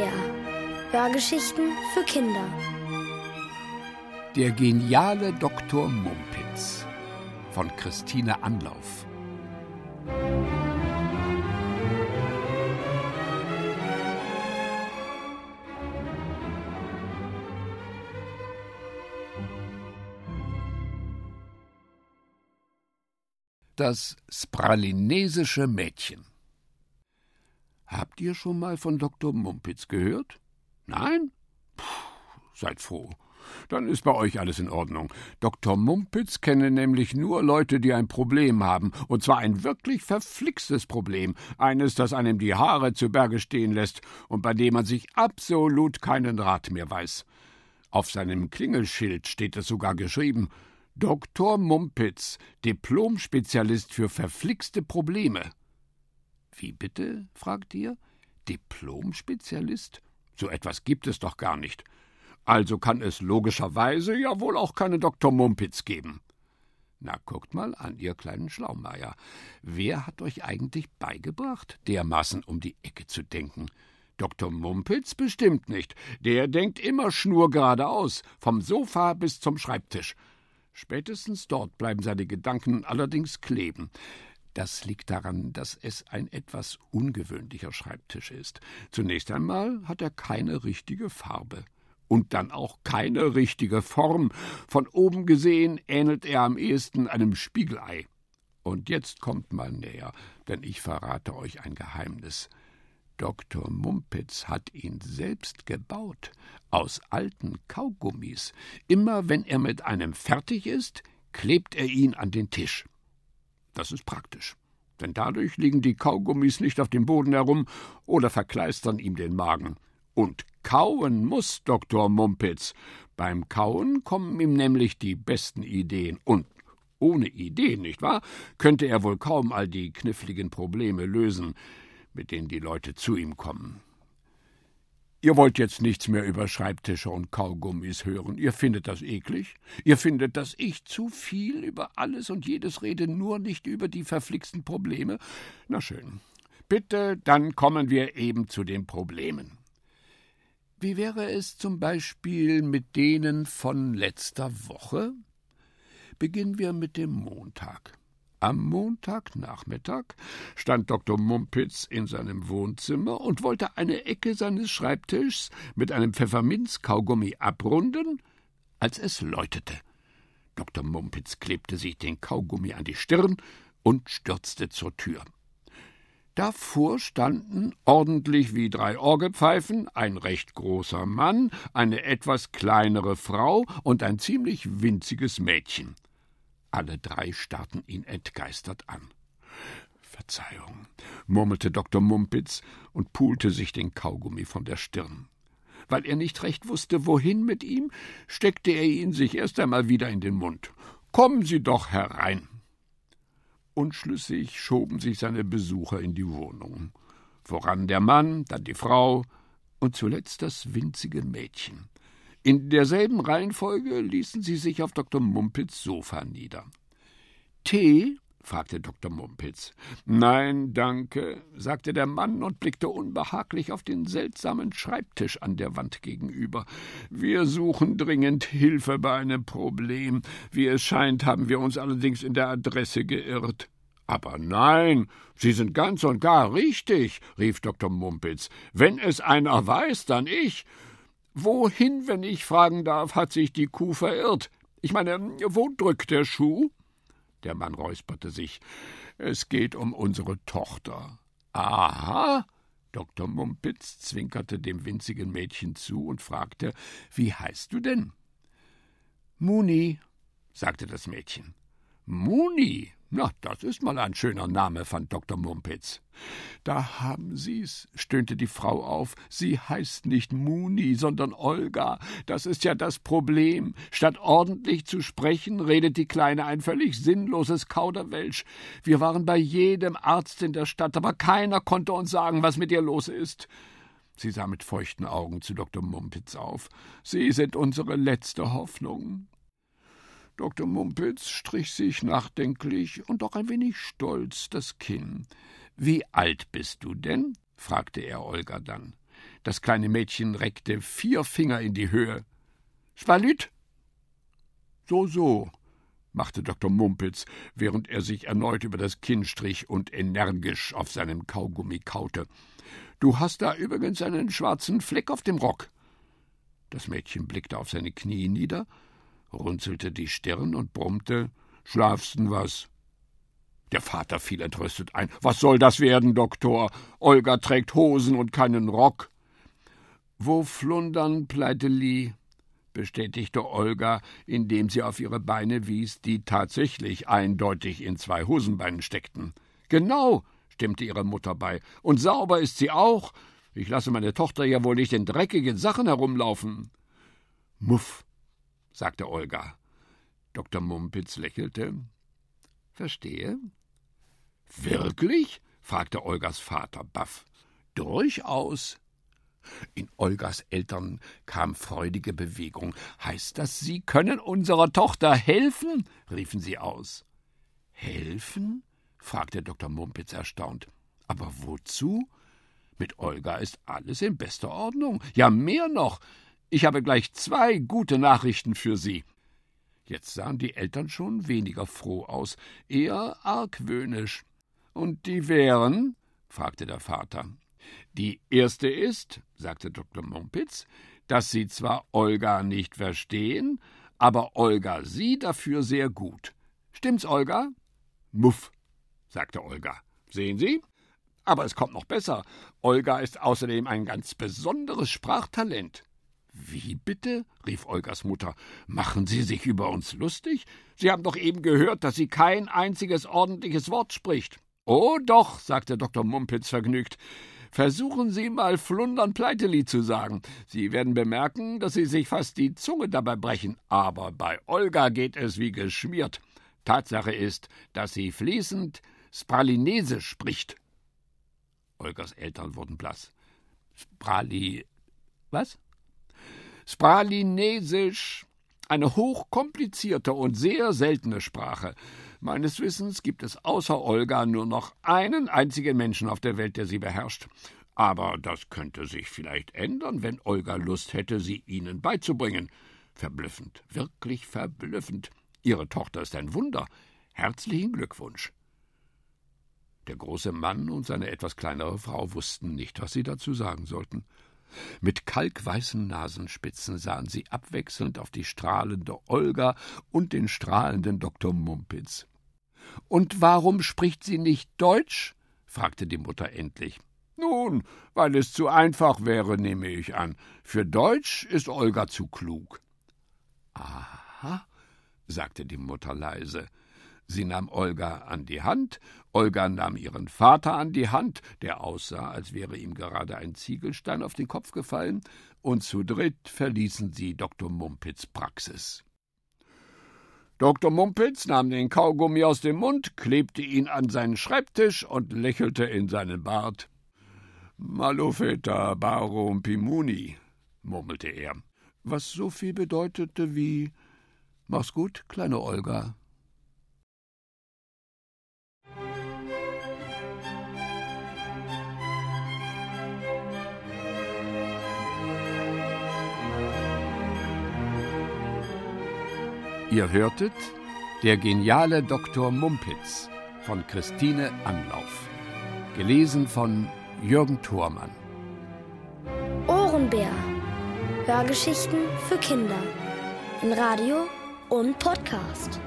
SWR. Hörgeschichten für Kinder. Der geniale Dr. Mumpitz von Christine Anlauf. Das spralinesische Mädchen. Habt ihr schon mal von Dr. Mumpitz gehört? Nein? Puh, seid froh. Dann ist bei euch alles in Ordnung. Dr. Mumpitz kenne nämlich nur Leute, die ein Problem haben, und zwar ein wirklich verflixtes Problem, eines, das einem die Haare zu Berge stehen lässt und bei dem man sich absolut keinen Rat mehr weiß. Auf seinem Klingelschild steht es sogar geschrieben Dr. Mumpitz, Diplomspezialist für verflixte Probleme. Wie bitte? fragt ihr. Diplomspezialist? So etwas gibt es doch gar nicht. Also kann es logischerweise ja wohl auch keine Dr. Mumpitz geben. Na, guckt mal an, ihr kleinen Schlaumeier. Wer hat euch eigentlich beigebracht, dermaßen um die Ecke zu denken? Dr. Mumpitz bestimmt nicht. Der denkt immer schnurgeradeaus, vom Sofa bis zum Schreibtisch. Spätestens dort bleiben seine Gedanken allerdings kleben. Das liegt daran, dass es ein etwas ungewöhnlicher Schreibtisch ist. Zunächst einmal hat er keine richtige Farbe. Und dann auch keine richtige Form. Von oben gesehen ähnelt er am ehesten einem Spiegelei. Und jetzt kommt mal näher, denn ich verrate euch ein Geheimnis. Dr. Mumpitz hat ihn selbst gebaut, aus alten Kaugummis. Immer wenn er mit einem fertig ist, klebt er ihn an den Tisch. Das ist praktisch, denn dadurch liegen die Kaugummis nicht auf dem Boden herum oder verkleistern ihm den Magen. Und kauen muss Dr. Mumpitz. Beim Kauen kommen ihm nämlich die besten Ideen. Und ohne Ideen, nicht wahr, könnte er wohl kaum all die kniffligen Probleme lösen, mit denen die Leute zu ihm kommen. Ihr wollt jetzt nichts mehr über Schreibtische und Kaugummis hören. Ihr findet das eklig. Ihr findet, dass ich zu viel über alles und jedes rede, nur nicht über die verflixten Probleme. Na schön. Bitte, dann kommen wir eben zu den Problemen. Wie wäre es zum Beispiel mit denen von letzter Woche? Beginnen wir mit dem Montag. Am Montagnachmittag stand Dr. Mumpitz in seinem Wohnzimmer und wollte eine Ecke seines Schreibtischs mit einem Pfefferminzkaugummi abrunden, als es läutete. Dr. Mumpitz klebte sich den Kaugummi an die Stirn und stürzte zur Tür. Davor standen, ordentlich wie drei Orgelpfeifen, ein recht großer Mann, eine etwas kleinere Frau und ein ziemlich winziges Mädchen. Alle drei starrten ihn entgeistert an. Verzeihung, murmelte Dr. Mumpitz und pulte sich den Kaugummi von der Stirn. Weil er nicht recht wusste, wohin mit ihm, steckte er ihn sich erst einmal wieder in den Mund. Kommen Sie doch herein. Unschlüssig schoben sich seine Besucher in die Wohnung. Voran der Mann, dann die Frau und zuletzt das winzige Mädchen. In derselben Reihenfolge ließen sie sich auf Dr. Mumpitz Sofa nieder. Tee? fragte Dr. Mumpitz. Nein, danke, sagte der Mann und blickte unbehaglich auf den seltsamen Schreibtisch an der Wand gegenüber. Wir suchen dringend Hilfe bei einem Problem. Wie es scheint, haben wir uns allerdings in der Adresse geirrt. Aber nein, Sie sind ganz und gar richtig, rief Dr. Mumpitz. Wenn es einer weiß, dann ich. Wohin, wenn ich fragen darf, hat sich die Kuh verirrt? Ich meine, wo drückt der Schuh? Der Mann räusperte sich. Es geht um unsere Tochter. Aha. Dr. Mumpitz zwinkerte dem winzigen Mädchen zu und fragte, wie heißt du denn? Muni, sagte das Mädchen. Muni, na, das ist mal ein schöner Name, fand Dr. Mumpitz. Da haben Sie's, stöhnte die Frau auf. Sie heißt nicht Muni, sondern Olga. Das ist ja das Problem. Statt ordentlich zu sprechen, redet die Kleine ein völlig sinnloses Kauderwelsch. Wir waren bei jedem Arzt in der Stadt, aber keiner konnte uns sagen, was mit ihr los ist. Sie sah mit feuchten Augen zu Dr. Mumpitz auf. Sie sind unsere letzte Hoffnung. Dr. Mumpitz strich sich nachdenklich und auch ein wenig stolz das Kinn. Wie alt bist du denn? fragte er Olga dann. Das kleine Mädchen reckte vier Finger in die Höhe. Spalüt! So, so, machte Dr. Mumpitz, während er sich erneut über das Kinn strich und energisch auf seinem Kaugummi kaute. Du hast da übrigens einen schwarzen Fleck auf dem Rock. Das Mädchen blickte auf seine Knie nieder, runzelte die Stirn und brummte Schlafsten was? Der Vater fiel entrüstet ein. Was soll das werden, Doktor? Olga trägt Hosen und keinen Rock. Wo flundern, Pleiteli? bestätigte Olga, indem sie auf ihre Beine wies, die tatsächlich eindeutig in zwei Hosenbeinen steckten. Genau, stimmte ihre Mutter bei. Und sauber ist sie auch. Ich lasse meine Tochter ja wohl nicht in dreckigen Sachen herumlaufen. Muff, sagte Olga. Dr. Mumpitz lächelte. Verstehe. Wirklich? fragte Olgas Vater baff. Durchaus. In Olgas Eltern kam freudige Bewegung. Heißt das, Sie können unserer Tochter helfen? riefen sie aus. Helfen? fragte Dr. Mumpitz erstaunt. Aber wozu? Mit Olga ist alles in bester Ordnung. Ja, mehr noch. Ich habe gleich zwei gute Nachrichten für Sie. Jetzt sahen die Eltern schon weniger froh aus, eher argwöhnisch. Und die wären? fragte der Vater. Die erste ist, sagte Dr. Mumpitz, dass Sie zwar Olga nicht verstehen, aber Olga Sie dafür sehr gut. Stimmt's, Olga? Muff, sagte Olga. Sehen Sie? Aber es kommt noch besser. Olga ist außerdem ein ganz besonderes Sprachtalent. Wie bitte? rief Olgas Mutter. Machen Sie sich über uns lustig? Sie haben doch eben gehört, dass sie kein einziges ordentliches Wort spricht. Oh doch, sagte Dr. Mumpitz vergnügt. Versuchen Sie mal Flundern Pleiteli zu sagen. Sie werden bemerken, dass Sie sich fast die Zunge dabei brechen. Aber bei Olga geht es wie geschmiert. Tatsache ist, dass sie fließend Spralinesisch spricht. Olgas Eltern wurden blass. Sprali. Was? Spralinesisch. Eine hochkomplizierte und sehr seltene Sprache. Meines Wissens gibt es außer Olga nur noch einen einzigen Menschen auf der Welt, der sie beherrscht. Aber das könnte sich vielleicht ändern, wenn Olga Lust hätte, sie ihnen beizubringen. Verblüffend, wirklich verblüffend. Ihre Tochter ist ein Wunder. Herzlichen Glückwunsch. Der große Mann und seine etwas kleinere Frau wussten nicht, was sie dazu sagen sollten. Mit kalkweißen Nasenspitzen sahen sie abwechselnd auf die strahlende Olga und den strahlenden Dr. Mumpitz. Und warum spricht sie nicht Deutsch? fragte die Mutter endlich. Nun, weil es zu einfach wäre, nehme ich an. Für Deutsch ist Olga zu klug. Aha, sagte die Mutter leise. Sie nahm Olga an die Hand, Olga nahm ihren Vater an die Hand, der aussah, als wäre ihm gerade ein Ziegelstein auf den Kopf gefallen, und zu dritt verließen sie Dr. Mumpitz Praxis. Dr. Mumpitz nahm den Kaugummi aus dem Mund, klebte ihn an seinen Schreibtisch und lächelte in seinen Bart. Malofeta barum pimuni, murmelte er, was so viel bedeutete wie Mach's gut, kleine Olga. Ihr hörtet Der geniale Dr. Mumpitz von Christine Anlauf. Gelesen von Jürgen Thormann. Ohrenbär. Hörgeschichten für Kinder. In Radio und Podcast.